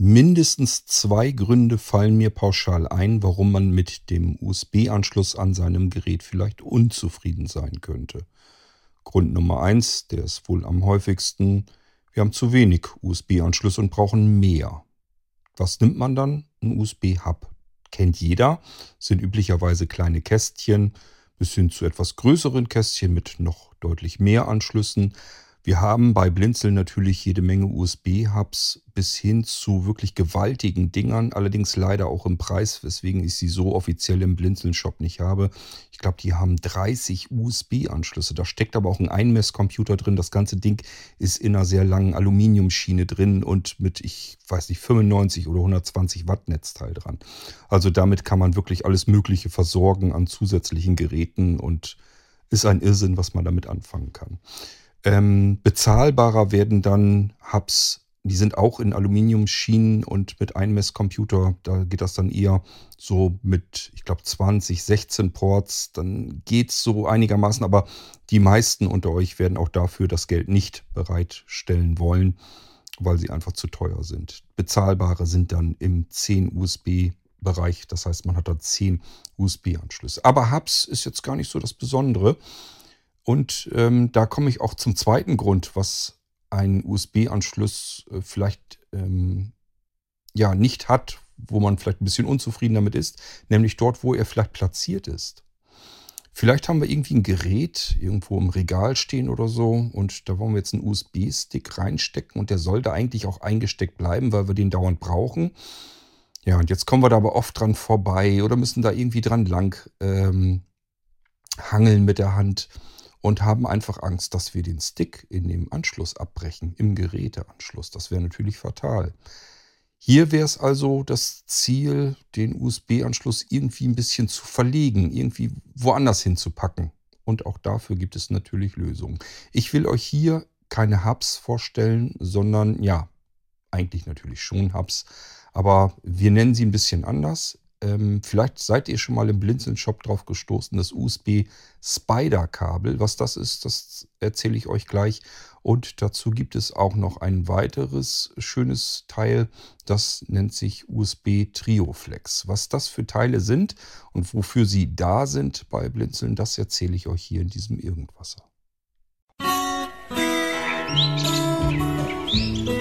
Mindestens zwei Gründe fallen mir pauschal ein, warum man mit dem USB-Anschluss an seinem Gerät vielleicht unzufrieden sein könnte. Grund Nummer eins, der ist wohl am häufigsten, wir haben zu wenig USB-Anschlüsse und brauchen mehr. Was nimmt man dann? Ein USB-Hub. Kennt jeder, sind üblicherweise kleine Kästchen bis hin zu etwas größeren Kästchen mit noch deutlich mehr Anschlüssen. Wir haben bei Blinzeln natürlich jede Menge USB-Hubs bis hin zu wirklich gewaltigen Dingern, allerdings leider auch im Preis, weswegen ich sie so offiziell im Blinzeln-Shop nicht habe. Ich glaube, die haben 30 USB-Anschlüsse. Da steckt aber auch ein Einmesscomputer drin. Das ganze Ding ist in einer sehr langen Aluminiumschiene drin und mit, ich weiß nicht, 95 oder 120 Watt Netzteil dran. Also damit kann man wirklich alles Mögliche versorgen an zusätzlichen Geräten und ist ein Irrsinn, was man damit anfangen kann. Ähm, bezahlbarer werden dann Hubs, die sind auch in Aluminiumschienen und mit Einmesscomputer. Da geht das dann eher so mit, ich glaube, 20, 16 Ports. Dann geht es so einigermaßen, aber die meisten unter euch werden auch dafür das Geld nicht bereitstellen wollen, weil sie einfach zu teuer sind. Bezahlbare sind dann im 10 USB Bereich. Das heißt, man hat da 10 USB-Anschlüsse. Aber Hubs ist jetzt gar nicht so das Besondere. Und ähm, da komme ich auch zum zweiten Grund, was ein USB-Anschluss äh, vielleicht ähm, ja nicht hat, wo man vielleicht ein bisschen unzufrieden damit ist, nämlich dort, wo er vielleicht platziert ist. Vielleicht haben wir irgendwie ein Gerät irgendwo im Regal stehen oder so und da wollen wir jetzt einen USB-Stick reinstecken und der soll da eigentlich auch eingesteckt bleiben, weil wir den dauernd brauchen. Ja, und jetzt kommen wir da aber oft dran vorbei oder müssen da irgendwie dran lang ähm, hangeln mit der Hand und haben einfach Angst, dass wir den Stick in dem Anschluss abbrechen, im Geräteanschluss. Das wäre natürlich fatal. Hier wäre es also das Ziel, den USB-Anschluss irgendwie ein bisschen zu verlegen, irgendwie woanders hinzupacken. Und auch dafür gibt es natürlich Lösungen. Ich will euch hier keine Hubs vorstellen, sondern ja, eigentlich natürlich schon Hubs, aber wir nennen sie ein bisschen anders. Ähm, vielleicht seid ihr schon mal im Blinzeln-Shop drauf gestoßen, das USB-Spider-Kabel. Was das ist, das erzähle ich euch gleich. Und dazu gibt es auch noch ein weiteres schönes Teil, das nennt sich USB Trioflex. Was das für Teile sind und wofür sie da sind bei Blinzeln, das erzähle ich euch hier in diesem Irgendwasser. Musik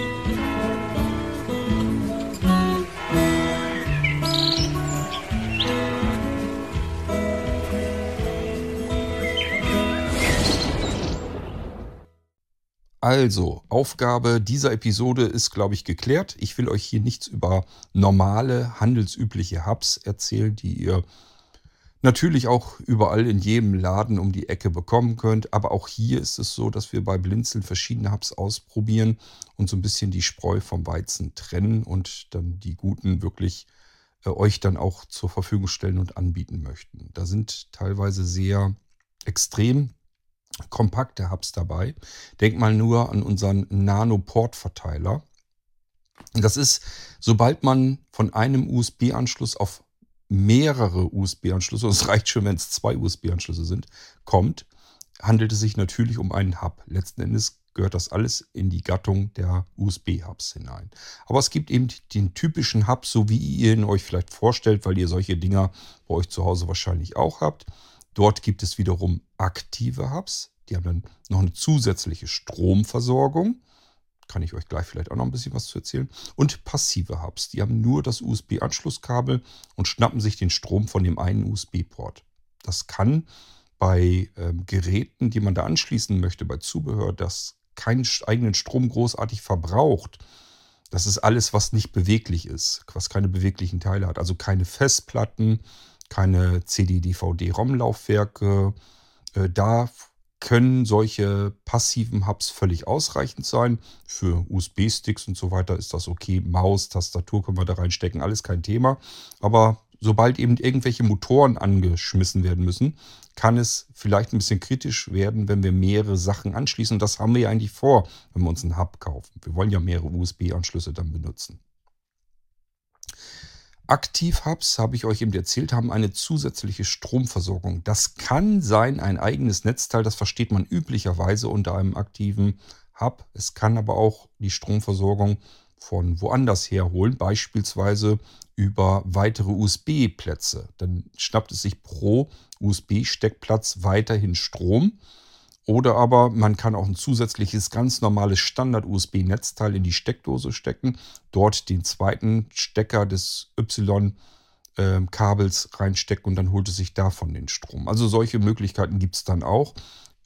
Also, Aufgabe dieser Episode ist, glaube ich, geklärt. Ich will euch hier nichts über normale, handelsübliche Hubs erzählen, die ihr natürlich auch überall in jedem Laden um die Ecke bekommen könnt. Aber auch hier ist es so, dass wir bei Blinzeln verschiedene Hubs ausprobieren und so ein bisschen die Spreu vom Weizen trennen und dann die guten wirklich äh, euch dann auch zur Verfügung stellen und anbieten möchten. Da sind teilweise sehr extrem kompakte Hubs dabei. Denk mal nur an unseren Nano-Port-Verteiler. Das ist, sobald man von einem USB-Anschluss auf mehrere USB-Anschlüsse, es reicht schon, wenn es zwei USB-Anschlüsse sind, kommt, handelt es sich natürlich um einen Hub. Letzten Endes gehört das alles in die Gattung der USB-Hubs hinein. Aber es gibt eben den typischen Hub, so wie ihr ihn euch vielleicht vorstellt, weil ihr solche Dinger bei euch zu Hause wahrscheinlich auch habt. Dort gibt es wiederum aktive Hubs. Die haben dann noch eine zusätzliche Stromversorgung. Kann ich euch gleich vielleicht auch noch ein bisschen was zu erzählen. Und passive Hubs. Die haben nur das USB-Anschlusskabel und schnappen sich den Strom von dem einen USB-Port. Das kann bei ähm, Geräten, die man da anschließen möchte, bei Zubehör, das keinen eigenen Strom großartig verbraucht. Das ist alles, was nicht beweglich ist, was keine beweglichen Teile hat. Also keine Festplatten, keine CD-DVD-ROM-Laufwerke. Äh, da können solche passiven Hubs völlig ausreichend sein. Für USB-Sticks und so weiter ist das okay. Maus, Tastatur können wir da reinstecken, alles kein Thema. Aber sobald eben irgendwelche Motoren angeschmissen werden müssen, kann es vielleicht ein bisschen kritisch werden, wenn wir mehrere Sachen anschließen. Und das haben wir ja eigentlich vor, wenn wir uns einen Hub kaufen. Wir wollen ja mehrere USB-Anschlüsse dann benutzen. Aktiv-Hubs, habe ich euch eben erzählt, haben eine zusätzliche Stromversorgung. Das kann sein ein eigenes Netzteil, das versteht man üblicherweise unter einem aktiven Hub. Es kann aber auch die Stromversorgung von woanders herholen, beispielsweise über weitere USB-Plätze. Dann schnappt es sich pro USB-Steckplatz weiterhin Strom. Oder aber man kann auch ein zusätzliches ganz normales Standard-USB-Netzteil in die Steckdose stecken, dort den zweiten Stecker des Y-Kabels reinstecken und dann holt es sich davon den Strom. Also solche Möglichkeiten gibt es dann auch.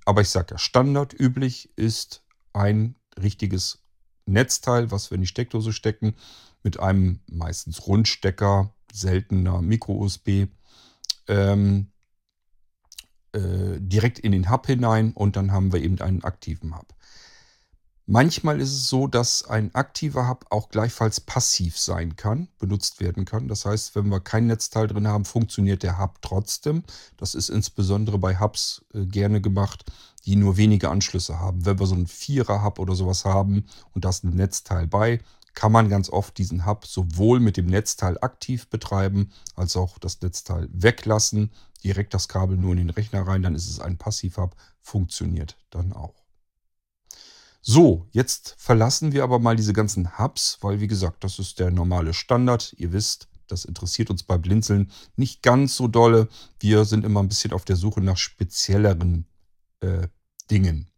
Aber ich sage ja, Standard üblich ist ein richtiges Netzteil, was wir in die Steckdose stecken, mit einem meistens Rundstecker, seltener Micro-USB, ähm, äh, direkt in den Hub hinein und dann haben wir eben einen aktiven Hub. Manchmal ist es so, dass ein aktiver Hub auch gleichfalls passiv sein kann, benutzt werden kann. Das heißt, wenn wir kein Netzteil drin haben, funktioniert der Hub trotzdem. Das ist insbesondere bei Hubs äh, gerne gemacht, die nur wenige Anschlüsse haben. Wenn wir so einen Vierer-Hub oder sowas haben und da ist ein Netzteil bei, kann man ganz oft diesen Hub sowohl mit dem Netzteil aktiv betreiben, als auch das Netzteil weglassen, direkt das Kabel nur in den Rechner rein, dann ist es ein Passiv-Hub, funktioniert dann auch. So, jetzt verlassen wir aber mal diese ganzen Hubs, weil wie gesagt, das ist der normale Standard. Ihr wisst, das interessiert uns bei Blinzeln nicht ganz so dolle. Wir sind immer ein bisschen auf der Suche nach spezielleren äh, Dingen.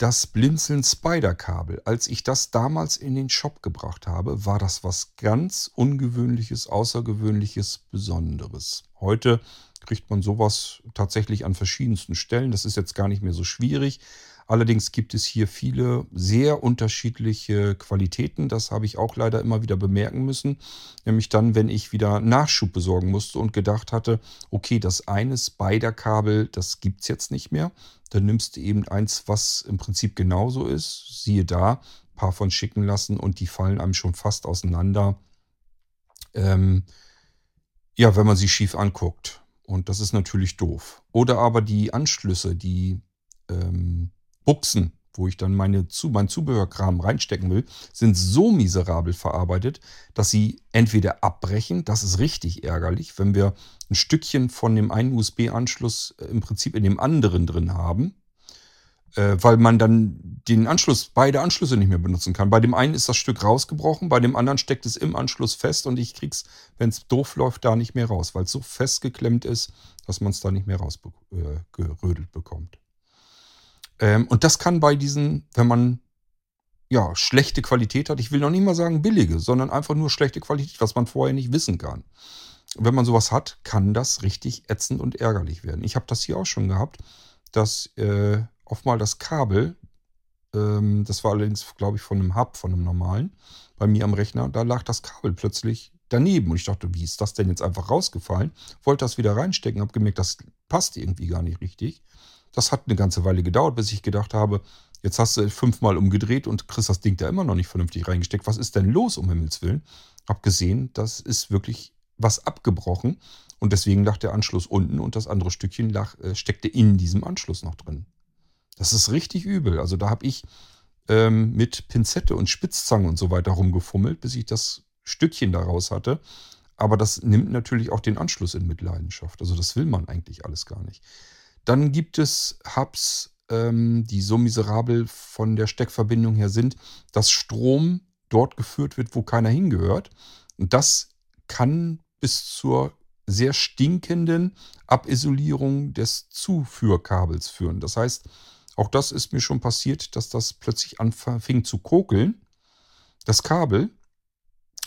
Das Blinzeln Spider-Kabel, als ich das damals in den Shop gebracht habe, war das was ganz Ungewöhnliches, Außergewöhnliches, Besonderes. Heute kriegt man sowas tatsächlich an verschiedensten Stellen. Das ist jetzt gar nicht mehr so schwierig. Allerdings gibt es hier viele sehr unterschiedliche Qualitäten. Das habe ich auch leider immer wieder bemerken müssen. Nämlich dann, wenn ich wieder Nachschub besorgen musste und gedacht hatte, okay, das eine Spider-Kabel, das gibt es jetzt nicht mehr. Dann nimmst du eben eins, was im Prinzip genauso ist. Siehe da, ein paar von schicken lassen und die fallen einem schon fast auseinander. Ähm, ja, wenn man sie schief anguckt. Und das ist natürlich doof. Oder aber die Anschlüsse, die ähm, Buchsen, wo ich dann meine, mein Zubehörkram reinstecken will, sind so miserabel verarbeitet, dass sie entweder abbrechen, das ist richtig ärgerlich, wenn wir ein Stückchen von dem einen USB-Anschluss äh, im Prinzip in dem anderen drin haben, äh, weil man dann den Anschluss, beide Anschlüsse nicht mehr benutzen kann. Bei dem einen ist das Stück rausgebrochen, bei dem anderen steckt es im Anschluss fest und ich krieg's, wenn es doof läuft, da nicht mehr raus, weil es so festgeklemmt ist, dass man es da nicht mehr rausgerödelt äh, bekommt. Ähm, und das kann bei diesen, wenn man ja, schlechte Qualität hat, ich will noch nicht mal sagen billige, sondern einfach nur schlechte Qualität, was man vorher nicht wissen kann. Wenn man sowas hat, kann das richtig ätzend und ärgerlich werden. Ich habe das hier auch schon gehabt, dass äh, oft mal das Kabel, ähm, das war allerdings, glaube ich, von einem Hub, von einem normalen, bei mir am Rechner, da lag das Kabel plötzlich daneben. Und ich dachte, wie ist das denn jetzt einfach rausgefallen? Wollte das wieder reinstecken, habe gemerkt, das passt irgendwie gar nicht richtig. Das hat eine ganze Weile gedauert, bis ich gedacht habe, jetzt hast du fünfmal umgedreht und kriegst das Ding da immer noch nicht vernünftig reingesteckt. Was ist denn los, um Himmels Willen? Hab gesehen, das ist wirklich was abgebrochen und deswegen lag der Anschluss unten und das andere Stückchen lag, äh, steckte in diesem Anschluss noch drin. Das ist richtig übel. Also da habe ich ähm, mit Pinzette und Spitzzange und so weiter rumgefummelt, bis ich das Stückchen daraus hatte. Aber das nimmt natürlich auch den Anschluss in Mitleidenschaft. Also das will man eigentlich alles gar nicht. Dann gibt es Hubs, ähm, die so miserabel von der Steckverbindung her sind, dass Strom dort geführt wird, wo keiner hingehört. Und das kann bis zur sehr stinkenden Abisolierung des Zuführkabels führen. Das heißt, auch das ist mir schon passiert, dass das plötzlich anfing zu kokeln, das Kabel,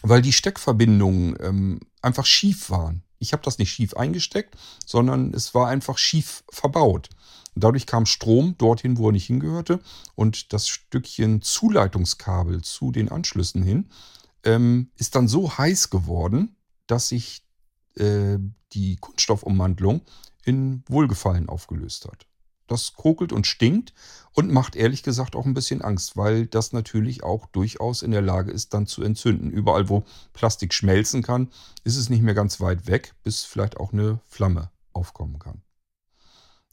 weil die Steckverbindungen ähm, einfach schief waren. Ich habe das nicht schief eingesteckt, sondern es war einfach schief verbaut. dadurch kam Strom dorthin, wo er nicht hingehörte. Und das Stückchen Zuleitungskabel zu den Anschlüssen hin ähm, ist dann so heiß geworden, dass sich äh, die Kunststoffummantelung in Wohlgefallen aufgelöst hat. Das kokelt und stinkt und macht ehrlich gesagt auch ein bisschen Angst, weil das natürlich auch durchaus in der Lage ist, dann zu entzünden. Überall, wo Plastik schmelzen kann, ist es nicht mehr ganz weit weg, bis vielleicht auch eine Flamme aufkommen kann.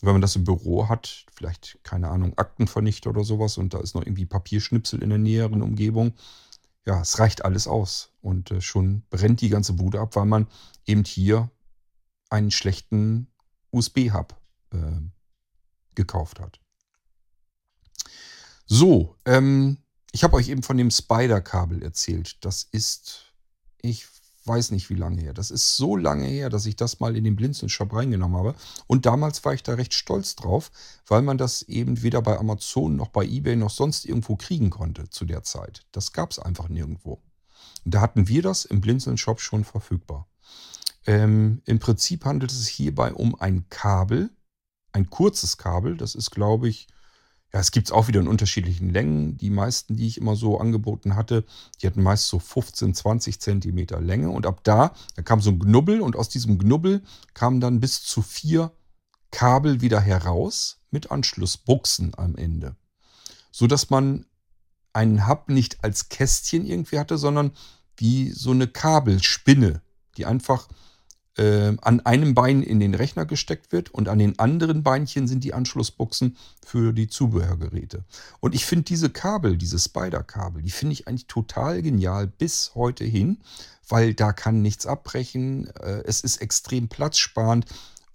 Wenn man das im Büro hat, vielleicht, keine Ahnung, Aktenvernichter oder sowas und da ist noch irgendwie Papierschnipsel in der näheren Umgebung, ja, es reicht alles aus und äh, schon brennt die ganze Bude ab, weil man eben hier einen schlechten USB-Hub äh, gekauft hat. So, ähm, Ich habe euch eben von dem Spider-Kabel erzählt. Das ist, ich weiß nicht wie lange her. Das ist so lange her, dass ich das mal in den Blinzeln-Shop reingenommen habe. Und damals war ich da recht stolz drauf, weil man das eben weder bei Amazon noch bei eBay noch sonst irgendwo kriegen konnte zu der Zeit. Das gab es einfach nirgendwo. Und da hatten wir das im Blinzeln-Shop schon verfügbar. Ähm, Im Prinzip handelt es sich hierbei um ein Kabel, ein kurzes Kabel. Das ist, glaube ich, ja, es gibt es auch wieder in unterschiedlichen Längen. Die meisten, die ich immer so angeboten hatte, die hatten meist so 15, 20 Zentimeter Länge. Und ab da, da kam so ein Knubbel und aus diesem Knubbel kamen dann bis zu vier Kabel wieder heraus mit Anschlussbuchsen am Ende. So dass man einen Hub nicht als Kästchen irgendwie hatte, sondern wie so eine Kabelspinne, die einfach äh, an einem Bein in den Rechner gesteckt wird und an den anderen Beinchen sind die Anschlussbuchsen für die Zubehörgeräte. Und ich finde diese Kabel, diese Spider-Kabel, die finde ich eigentlich total genial bis heute hin, weil da kann nichts abbrechen. Äh, es ist extrem platzsparend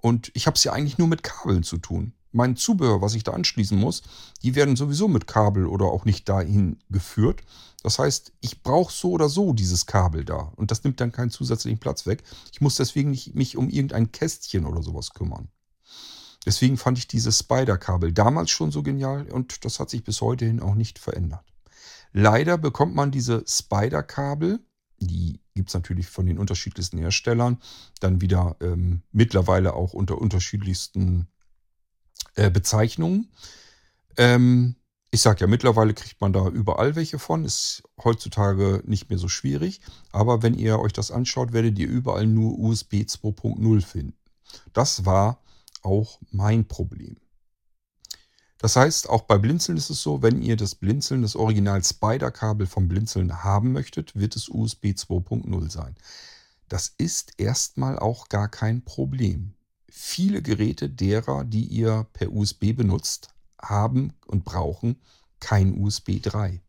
und ich habe es ja eigentlich nur mit Kabeln zu tun mein Zubehör, was ich da anschließen muss, die werden sowieso mit Kabel oder auch nicht dahin geführt. Das heißt, ich brauche so oder so dieses Kabel da. Und das nimmt dann keinen zusätzlichen Platz weg. Ich muss deswegen nicht mich um irgendein Kästchen oder sowas kümmern. Deswegen fand ich dieses Spider-Kabel damals schon so genial und das hat sich bis heute hin auch nicht verändert. Leider bekommt man diese Spider-Kabel, die gibt es natürlich von den unterschiedlichsten Herstellern, dann wieder ähm, mittlerweile auch unter unterschiedlichsten äh, Bezeichnungen. Ähm, ich sage ja, mittlerweile kriegt man da überall welche von. Ist heutzutage nicht mehr so schwierig. Aber wenn ihr euch das anschaut, werdet ihr überall nur USB 2.0 finden. Das war auch mein Problem. Das heißt, auch bei Blinzeln ist es so, wenn ihr das Blinzeln, das Original Spider-Kabel vom Blinzeln haben möchtet, wird es USB 2.0 sein. Das ist erstmal auch gar kein Problem viele Geräte derer, die ihr per USB benutzt, haben und brauchen kein USB 3,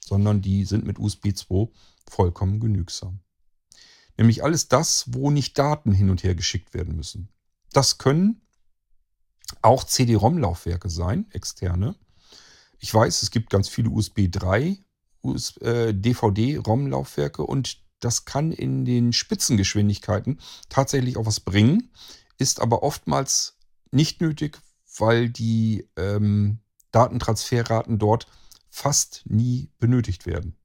sondern die sind mit USB 2 vollkommen genügsam. Nämlich alles das, wo nicht Daten hin und her geschickt werden müssen. Das können auch CD-ROM-Laufwerke sein, externe. Ich weiß, es gibt ganz viele USB 3 äh, DVD-ROM-Laufwerke und das kann in den Spitzengeschwindigkeiten tatsächlich auch was bringen ist aber oftmals nicht nötig, weil die ähm, Datentransferraten dort fast nie benötigt werden.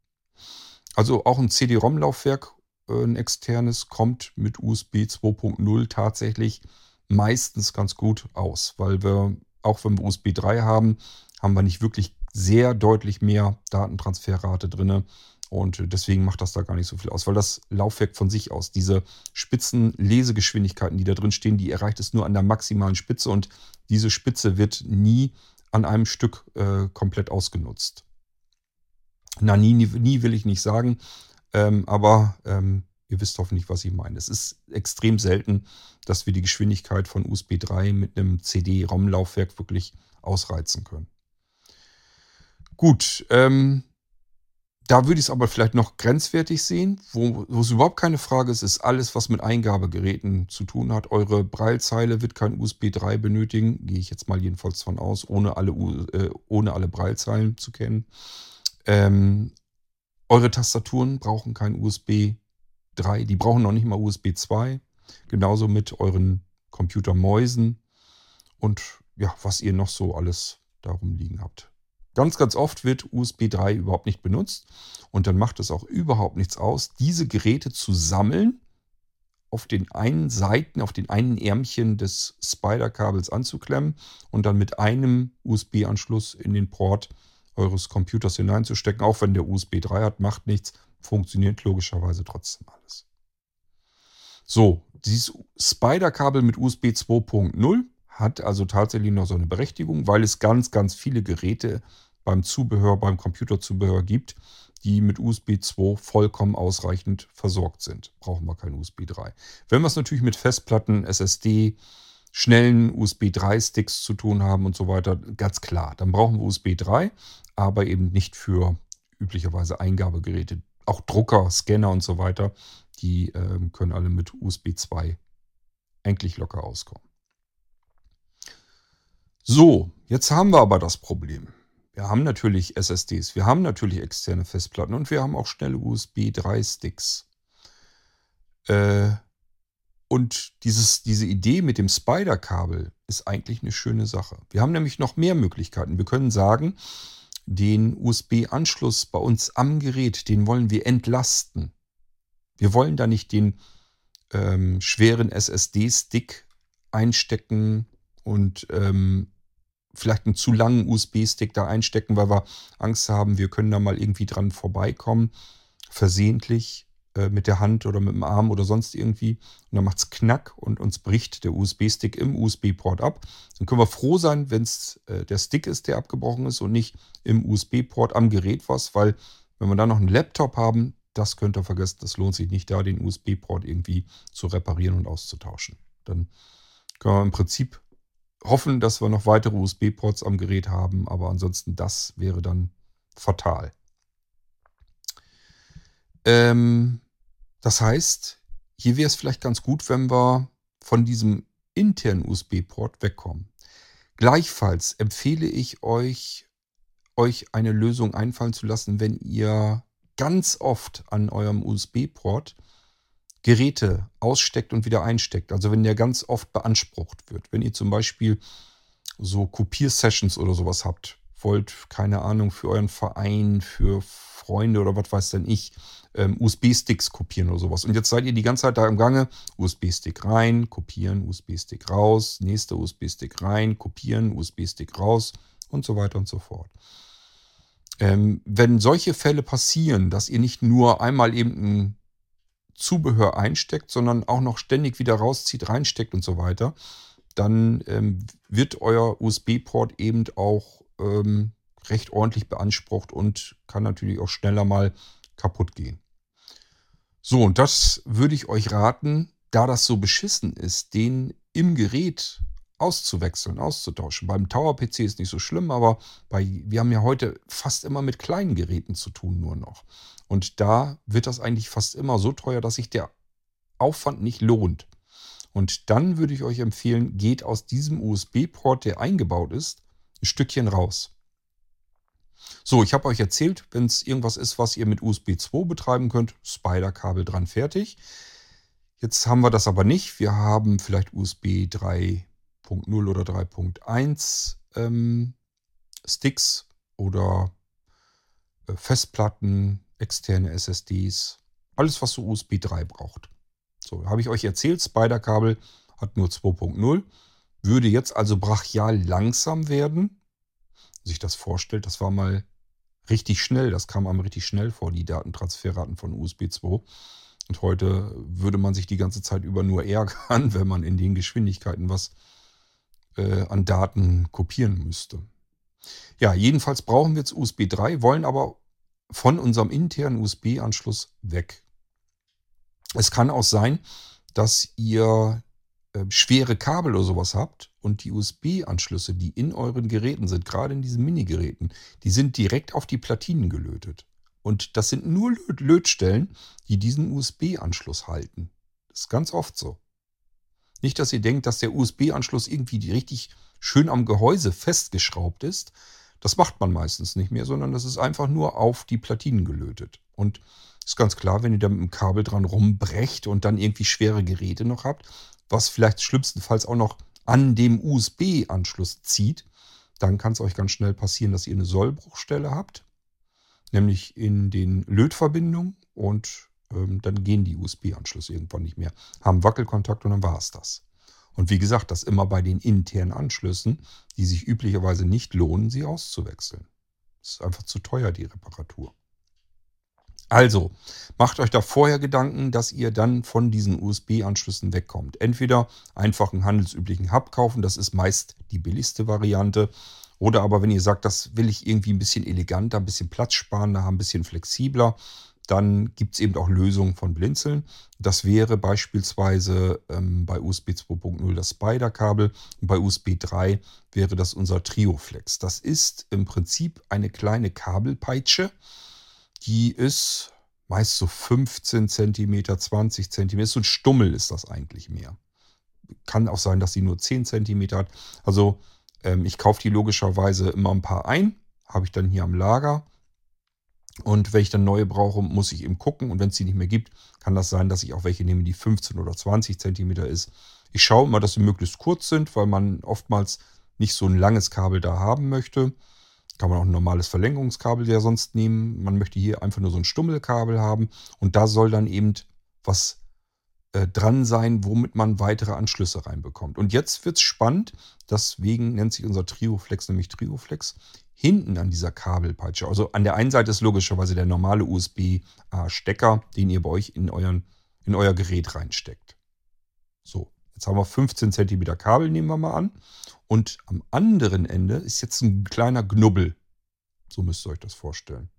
Also auch ein CD-ROM-Laufwerk, äh, ein externes, kommt mit USB 2.0 tatsächlich meistens ganz gut aus, weil wir, auch wenn wir USB 3 haben, haben wir nicht wirklich sehr deutlich mehr Datentransferrate drin. Und deswegen macht das da gar nicht so viel aus, weil das Laufwerk von sich aus, diese spitzen Lesegeschwindigkeiten, die da drin stehen, die erreicht es nur an der maximalen Spitze und diese Spitze wird nie an einem Stück äh, komplett ausgenutzt. Na, nie, nie, nie, will ich nicht sagen, ähm, aber ähm, ihr wisst hoffentlich, was ich meine. Es ist extrem selten, dass wir die Geschwindigkeit von USB 3 mit einem CD-ROM-Laufwerk wirklich ausreizen können. Gut, ähm, da würde ich es aber vielleicht noch grenzwertig sehen, wo, wo es überhaupt keine Frage ist, ist alles, was mit Eingabegeräten zu tun hat. Eure Braillezeile wird kein USB 3 benötigen, gehe ich jetzt mal jedenfalls von aus, ohne alle, äh, ohne alle Braillezeilen zu kennen. Ähm, eure Tastaturen brauchen kein USB 3, die brauchen noch nicht mal USB 2. Genauso mit euren Computermäusen und ja, was ihr noch so alles darum liegen habt. Ganz, ganz oft wird USB 3 überhaupt nicht benutzt und dann macht es auch überhaupt nichts aus, diese Geräte zu sammeln, auf den einen Seiten, auf den einen Ärmchen des Spider-Kabels anzuklemmen und dann mit einem USB-Anschluss in den Port eures Computers hineinzustecken. Auch wenn der USB 3 hat, macht nichts, funktioniert logischerweise trotzdem alles. So, dieses Spider-Kabel mit USB 2.0 hat also tatsächlich noch so eine Berechtigung, weil es ganz, ganz viele Geräte beim Zubehör, beim Computerzubehör gibt, die mit USB 2 vollkommen ausreichend versorgt sind. Brauchen wir kein USB 3. Wenn wir es natürlich mit Festplatten, SSD, schnellen USB 3 Sticks zu tun haben und so weiter, ganz klar, dann brauchen wir USB 3, aber eben nicht für üblicherweise Eingabegeräte. Auch Drucker, Scanner und so weiter, die äh, können alle mit USB 2 eigentlich locker auskommen. So, jetzt haben wir aber das Problem. Wir haben natürlich SSDs, wir haben natürlich externe Festplatten und wir haben auch schnelle USB 3 Sticks. Äh, und dieses, diese Idee mit dem Spider-Kabel ist eigentlich eine schöne Sache. Wir haben nämlich noch mehr Möglichkeiten. Wir können sagen, den USB-Anschluss bei uns am Gerät, den wollen wir entlasten. Wir wollen da nicht den ähm, schweren SSD-Stick einstecken und ähm, vielleicht einen zu langen USB-Stick da einstecken, weil wir Angst haben, wir können da mal irgendwie dran vorbeikommen, versehentlich äh, mit der Hand oder mit dem Arm oder sonst irgendwie. Und dann macht es Knack und uns bricht der USB-Stick im USB-Port ab. Dann können wir froh sein, wenn es äh, der Stick ist, der abgebrochen ist und nicht im USB-Port am Gerät was, weil wenn wir dann noch einen Laptop haben, das könnt ihr vergessen, das lohnt sich nicht, da den USB-Port irgendwie zu reparieren und auszutauschen. Dann können wir im Prinzip hoffen, dass wir noch weitere USB-Ports am Gerät haben, aber ansonsten das wäre dann fatal. Ähm, das heißt, hier wäre es vielleicht ganz gut, wenn wir von diesem internen USB-Port wegkommen. Gleichfalls empfehle ich euch, euch eine Lösung einfallen zu lassen, wenn ihr ganz oft an eurem USB-Port Geräte aussteckt und wieder einsteckt. Also wenn der ganz oft beansprucht wird. Wenn ihr zum Beispiel so Kopiersessions oder sowas habt, wollt, keine Ahnung, für euren Verein, für Freunde oder was weiß denn ich, ähm, USB-Sticks kopieren oder sowas. Und jetzt seid ihr die ganze Zeit da im Gange, USB-Stick rein, kopieren, USB-Stick raus, nächster USB-Stick rein, kopieren, USB-Stick raus und so weiter und so fort. Ähm, wenn solche Fälle passieren, dass ihr nicht nur einmal eben ein Zubehör einsteckt, sondern auch noch ständig wieder rauszieht, reinsteckt und so weiter, dann ähm, wird euer USB-Port eben auch ähm, recht ordentlich beansprucht und kann natürlich auch schneller mal kaputt gehen. So, und das würde ich euch raten, da das so beschissen ist, den im Gerät auszuwechseln, auszutauschen. Beim Tower-PC ist nicht so schlimm, aber bei, wir haben ja heute fast immer mit kleinen Geräten zu tun, nur noch. Und da wird das eigentlich fast immer so teuer, dass sich der Aufwand nicht lohnt. Und dann würde ich euch empfehlen, geht aus diesem USB-Port, der eingebaut ist, ein Stückchen raus. So, ich habe euch erzählt, wenn es irgendwas ist, was ihr mit USB 2 betreiben könnt, Spider-Kabel dran fertig. Jetzt haben wir das aber nicht. Wir haben vielleicht USB 3 3.0 oder 3.1 ähm, Sticks oder äh, Festplatten, externe SSDs, alles was so USB 3 braucht. So, habe ich euch erzählt, Spider-Kabel hat nur 2.0, würde jetzt also brachial langsam werden. Sich das vorstellt, das war mal richtig schnell, das kam einem richtig schnell vor, die Datentransferraten von USB 2. Und heute würde man sich die ganze Zeit über nur ärgern, wenn man in den Geschwindigkeiten was äh, an Daten kopieren müsste. Ja, jedenfalls brauchen wir jetzt USB 3, wollen aber von unserem internen USB-Anschluss weg. Es kann auch sein, dass ihr äh, schwere Kabel oder sowas habt und die USB-Anschlüsse, die in euren Geräten sind, gerade in diesen Mini-Geräten, die sind direkt auf die Platinen gelötet. Und das sind nur Lötstellen, die diesen USB-Anschluss halten. Das ist ganz oft so. Nicht, dass ihr denkt, dass der USB-Anschluss irgendwie richtig schön am Gehäuse festgeschraubt ist. Das macht man meistens nicht mehr, sondern das ist einfach nur auf die Platinen gelötet. Und ist ganz klar, wenn ihr da mit dem Kabel dran rumbrecht und dann irgendwie schwere Geräte noch habt, was vielleicht schlimmstenfalls auch noch an dem USB-Anschluss zieht, dann kann es euch ganz schnell passieren, dass ihr eine Sollbruchstelle habt, nämlich in den Lötverbindungen und ähm, dann gehen die USB-Anschlüsse irgendwann nicht mehr, haben Wackelkontakt und dann war es das. Und wie gesagt, das immer bei den internen Anschlüssen, die sich üblicherweise nicht lohnen, sie auszuwechseln. Das ist einfach zu teuer, die Reparatur. Also, macht euch da vorher Gedanken, dass ihr dann von diesen USB-Anschlüssen wegkommt. Entweder einfach einen handelsüblichen Hub kaufen, das ist meist die billigste Variante. Oder aber, wenn ihr sagt, das will ich irgendwie ein bisschen eleganter, ein bisschen platzsparender, ein bisschen flexibler, dann gibt es eben auch Lösungen von Blinzeln. Das wäre beispielsweise ähm, bei USB 2.0 das Spider-Kabel bei USB 3 wäre das unser Trioflex. Das ist im Prinzip eine kleine Kabelpeitsche, die ist meist so 15 cm, 20 cm. So ein Stummel ist das eigentlich mehr. Kann auch sein, dass sie nur 10 cm hat. Also ähm, ich kaufe die logischerweise immer ein paar ein habe ich dann hier am Lager. Und wenn ich dann neue brauche, muss ich eben gucken. Und wenn es die nicht mehr gibt, kann das sein, dass ich auch welche nehme, die 15 oder 20 Zentimeter ist. Ich schaue immer, dass sie möglichst kurz sind, weil man oftmals nicht so ein langes Kabel da haben möchte. Kann man auch ein normales Verlängerungskabel ja sonst nehmen. Man möchte hier einfach nur so ein Stummelkabel haben. Und da soll dann eben was äh, dran sein, womit man weitere Anschlüsse reinbekommt. Und jetzt wird es spannend. Deswegen nennt sich unser Trioflex nämlich Trioflex hinten an dieser Kabelpeitsche, also an der einen Seite ist logischerweise der normale USB-Stecker, den ihr bei euch in, euren, in euer Gerät reinsteckt. So, jetzt haben wir 15 cm Kabel, nehmen wir mal an. Und am anderen Ende ist jetzt ein kleiner Knubbel. So müsst ihr euch das vorstellen.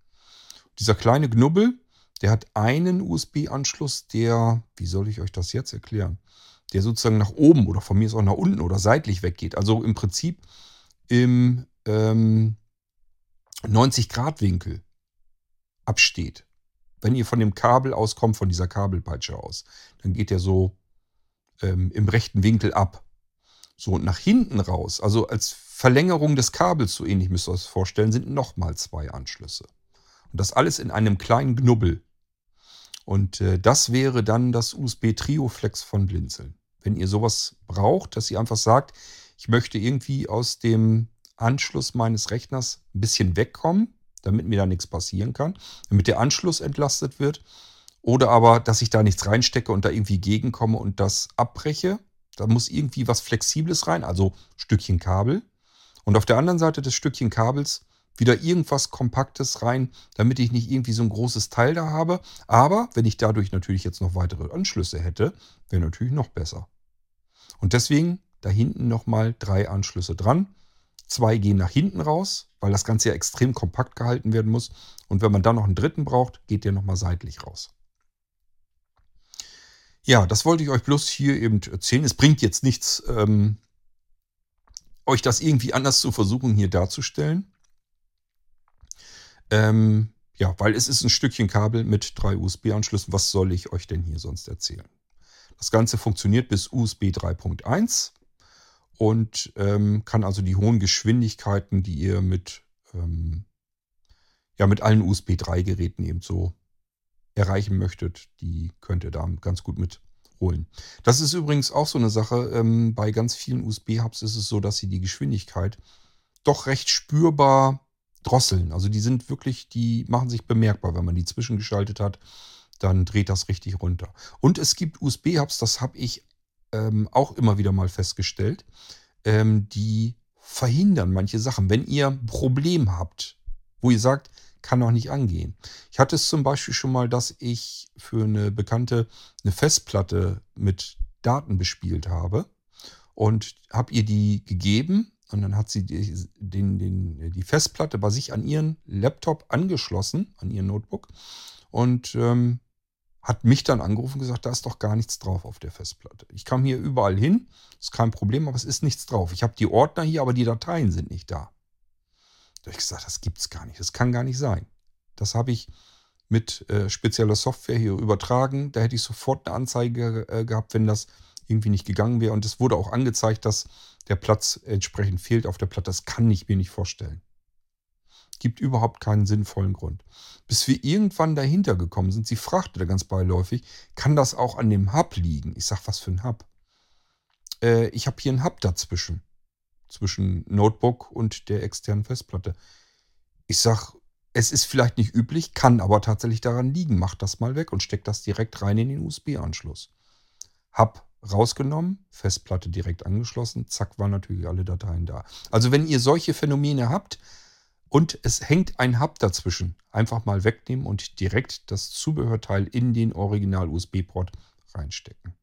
Dieser kleine Knubbel, der hat einen USB-Anschluss, der, wie soll ich euch das jetzt erklären? Der sozusagen nach oben oder von mir ist auch nach unten oder seitlich weggeht. Also im Prinzip im ähm, 90-Grad-Winkel absteht. Wenn ihr von dem Kabel auskommt, von dieser Kabelpeitsche aus, dann geht der so ähm, im rechten Winkel ab. So, und nach hinten raus, also als Verlängerung des Kabels, so ähnlich müsst ihr euch vorstellen, sind nochmal zwei Anschlüsse. Und das alles in einem kleinen Knubbel. Und äh, das wäre dann das USB Trioflex von Blinzeln. Wenn ihr sowas braucht, dass ihr einfach sagt, ich möchte irgendwie aus dem Anschluss meines Rechners ein bisschen wegkommen, damit mir da nichts passieren kann, damit der Anschluss entlastet wird. Oder aber, dass ich da nichts reinstecke und da irgendwie gegenkomme und das abbreche. Da muss irgendwie was Flexibles rein, also Stückchen Kabel. Und auf der anderen Seite des Stückchen Kabels wieder irgendwas Kompaktes rein, damit ich nicht irgendwie so ein großes Teil da habe. Aber wenn ich dadurch natürlich jetzt noch weitere Anschlüsse hätte, wäre natürlich noch besser. Und deswegen da hinten nochmal drei Anschlüsse dran. Zwei gehen nach hinten raus, weil das Ganze ja extrem kompakt gehalten werden muss. Und wenn man dann noch einen dritten braucht, geht der nochmal seitlich raus. Ja, das wollte ich euch bloß hier eben erzählen. Es bringt jetzt nichts, ähm, euch das irgendwie anders zu versuchen, hier darzustellen. Ähm, ja, weil es ist ein Stückchen Kabel mit drei USB-Anschlüssen. Was soll ich euch denn hier sonst erzählen? Das Ganze funktioniert bis USB 3.1 und ähm, kann also die hohen Geschwindigkeiten, die ihr mit, ähm, ja, mit allen USB 3-Geräten eben so erreichen möchtet, die könnt ihr da ganz gut mit holen. Das ist übrigens auch so eine Sache. Ähm, bei ganz vielen USB-Hubs ist es so, dass sie die Geschwindigkeit doch recht spürbar drosseln. Also die sind wirklich, die machen sich bemerkbar, wenn man die zwischengeschaltet hat, dann dreht das richtig runter. Und es gibt USB-Hubs, das habe ich ähm, auch immer wieder mal festgestellt, ähm, die verhindern manche Sachen. Wenn ihr ein Problem habt, wo ihr sagt, kann doch nicht angehen. Ich hatte es zum Beispiel schon mal, dass ich für eine Bekannte eine Festplatte mit Daten bespielt habe und habe ihr die gegeben und dann hat sie die, den, den, die Festplatte bei sich an ihren Laptop angeschlossen, an ihren Notebook und ähm, hat mich dann angerufen und gesagt, da ist doch gar nichts drauf auf der Festplatte. Ich kam hier überall hin, ist kein Problem, aber es ist nichts drauf. Ich habe die Ordner hier, aber die Dateien sind nicht da. Da habe ich gesagt, das gibt es gar nicht, das kann gar nicht sein. Das habe ich mit äh, spezieller Software hier übertragen. Da hätte ich sofort eine Anzeige äh, gehabt, wenn das irgendwie nicht gegangen wäre. Und es wurde auch angezeigt, dass der Platz entsprechend fehlt auf der Platte. Das kann ich mir nicht vorstellen. Gibt überhaupt keinen sinnvollen Grund. Bis wir irgendwann dahinter gekommen sind, sie fragte da ganz beiläufig, kann das auch an dem Hub liegen? Ich sag, was für ein Hub? Äh, ich habe hier einen Hub dazwischen. Zwischen Notebook und der externen Festplatte. Ich sag, es ist vielleicht nicht üblich, kann aber tatsächlich daran liegen. Macht das mal weg und steckt das direkt rein in den USB-Anschluss. Hub rausgenommen, Festplatte direkt angeschlossen, zack, waren natürlich alle Dateien da. Also wenn ihr solche Phänomene habt, und es hängt ein Hub dazwischen. Einfach mal wegnehmen und direkt das Zubehörteil in den Original-USB-Port reinstecken.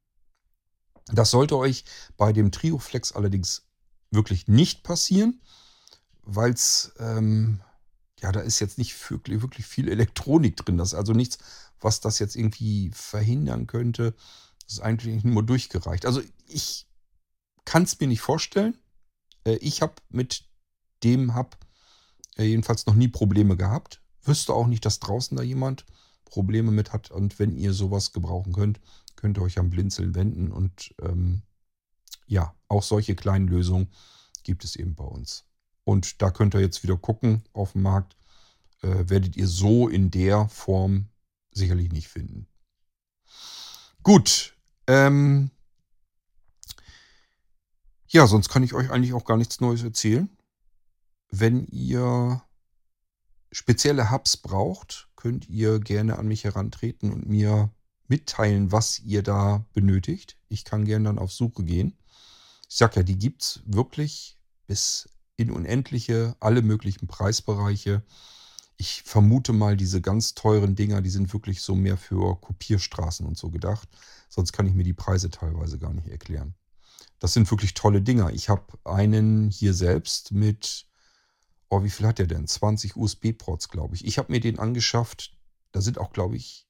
Das sollte euch bei dem Trioflex allerdings wirklich nicht passieren, weil es, ähm, ja, da ist jetzt nicht wirklich, wirklich viel Elektronik drin. Das ist also nichts, was das jetzt irgendwie verhindern könnte. Das ist eigentlich nur durchgereicht. Also ich kann es mir nicht vorstellen. Äh, ich habe mit dem Hub jedenfalls noch nie Probleme gehabt. Wüsste auch nicht, dass draußen da jemand Probleme mit hat. Und wenn ihr sowas gebrauchen könnt, könnt ihr euch am Blinzeln wenden. Und ähm, ja, auch solche kleinen Lösungen gibt es eben bei uns. Und da könnt ihr jetzt wieder gucken auf dem Markt. Äh, werdet ihr so in der Form sicherlich nicht finden. Gut. Ähm ja, sonst kann ich euch eigentlich auch gar nichts Neues erzählen. Wenn ihr spezielle Hubs braucht, könnt ihr gerne an mich herantreten und mir mitteilen, was ihr da benötigt. Ich kann gerne dann auf Suche gehen. Ich sag ja, die gibt es wirklich bis in unendliche, alle möglichen Preisbereiche. Ich vermute mal, diese ganz teuren Dinger, die sind wirklich so mehr für Kopierstraßen und so gedacht. Sonst kann ich mir die Preise teilweise gar nicht erklären. Das sind wirklich tolle Dinger. Ich habe einen hier selbst mit, oh, wie viel hat der denn? 20 USB-Ports, glaube ich. Ich habe mir den angeschafft. Da sind auch, glaube ich,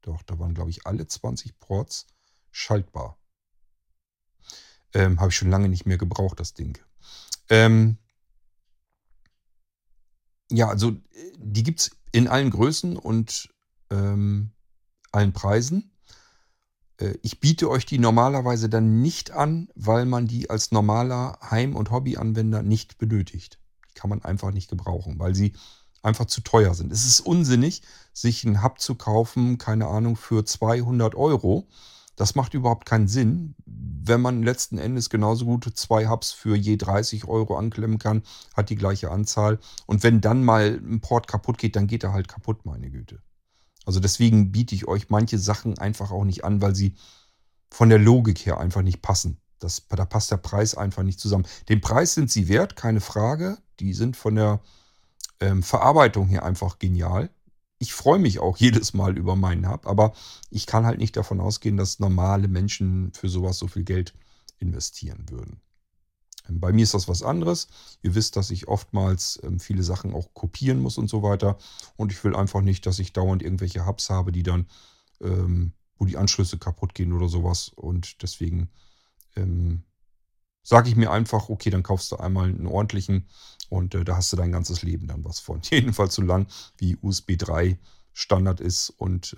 doch, da waren, glaube ich, alle 20 Ports schaltbar. Ähm, habe ich schon lange nicht mehr gebraucht, das Ding. Ähm, ja, also die gibt es in allen Größen und ähm, allen Preisen. Äh, ich biete euch die normalerweise dann nicht an, weil man die als normaler Heim- und Hobbyanwender nicht benötigt. Die kann man einfach nicht gebrauchen, weil sie einfach zu teuer sind. Es ist unsinnig, sich einen Hub zu kaufen, keine Ahnung, für 200 Euro das macht überhaupt keinen Sinn, wenn man letzten Endes genauso gut zwei Hubs für je 30 Euro anklemmen kann, hat die gleiche Anzahl. Und wenn dann mal ein Port kaputt geht, dann geht er halt kaputt, meine Güte. Also deswegen biete ich euch manche Sachen einfach auch nicht an, weil sie von der Logik her einfach nicht passen. Das, da passt der Preis einfach nicht zusammen. Den Preis sind sie wert, keine Frage. Die sind von der ähm, Verarbeitung her einfach genial ich freue mich auch jedes Mal über meinen Hub, aber ich kann halt nicht davon ausgehen, dass normale Menschen für sowas so viel Geld investieren würden. Ähm, bei mir ist das was anderes. Ihr wisst, dass ich oftmals ähm, viele Sachen auch kopieren muss und so weiter. Und ich will einfach nicht, dass ich dauernd irgendwelche Hubs habe, die dann, ähm, wo die Anschlüsse kaputt gehen oder sowas. Und deswegen sage ich mir einfach, okay, dann kaufst du einmal einen ordentlichen und äh, da hast du dein ganzes Leben dann was von. Jedenfalls so lang wie USB 3 Standard ist und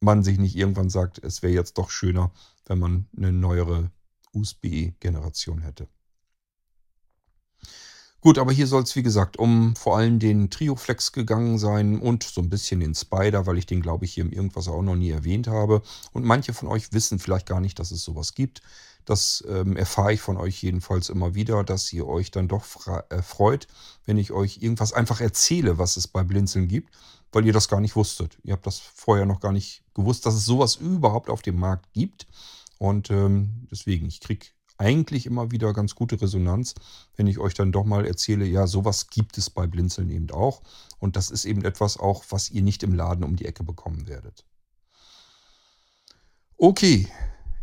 man sich nicht irgendwann sagt, es wäre jetzt doch schöner, wenn man eine neuere USB-Generation hätte. Gut, aber hier soll es wie gesagt um vor allem den Trioflex gegangen sein und so ein bisschen den Spider, weil ich den glaube ich hier im Irgendwas auch noch nie erwähnt habe. Und manche von euch wissen vielleicht gar nicht, dass es sowas gibt. Das ähm, erfahre ich von euch jedenfalls immer wieder, dass ihr euch dann doch äh, freut, wenn ich euch irgendwas einfach erzähle, was es bei Blinzeln gibt, weil ihr das gar nicht wusstet. Ihr habt das vorher noch gar nicht gewusst, dass es sowas überhaupt auf dem Markt gibt. Und ähm, deswegen, ich kriege eigentlich immer wieder ganz gute Resonanz, wenn ich euch dann doch mal erzähle, ja, sowas gibt es bei Blinzeln eben auch. Und das ist eben etwas auch, was ihr nicht im Laden um die Ecke bekommen werdet. Okay,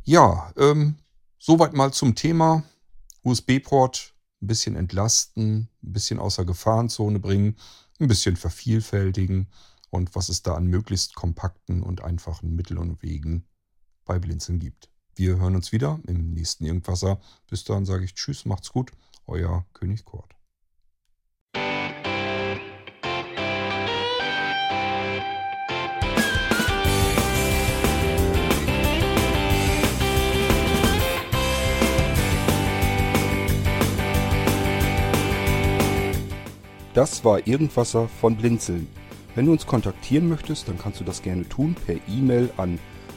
ja, ähm, Soweit mal zum Thema USB-Port. Ein bisschen entlasten, ein bisschen außer Gefahrenzone bringen, ein bisschen vervielfältigen und was es da an möglichst kompakten und einfachen Mitteln und Wegen bei Blinzeln gibt. Wir hören uns wieder im nächsten Irgendwasser. Bis dahin sage ich Tschüss, macht's gut, euer König Kurt. Das war Irgendwasser von Blinzeln. Wenn du uns kontaktieren möchtest, dann kannst du das gerne tun per E-Mail an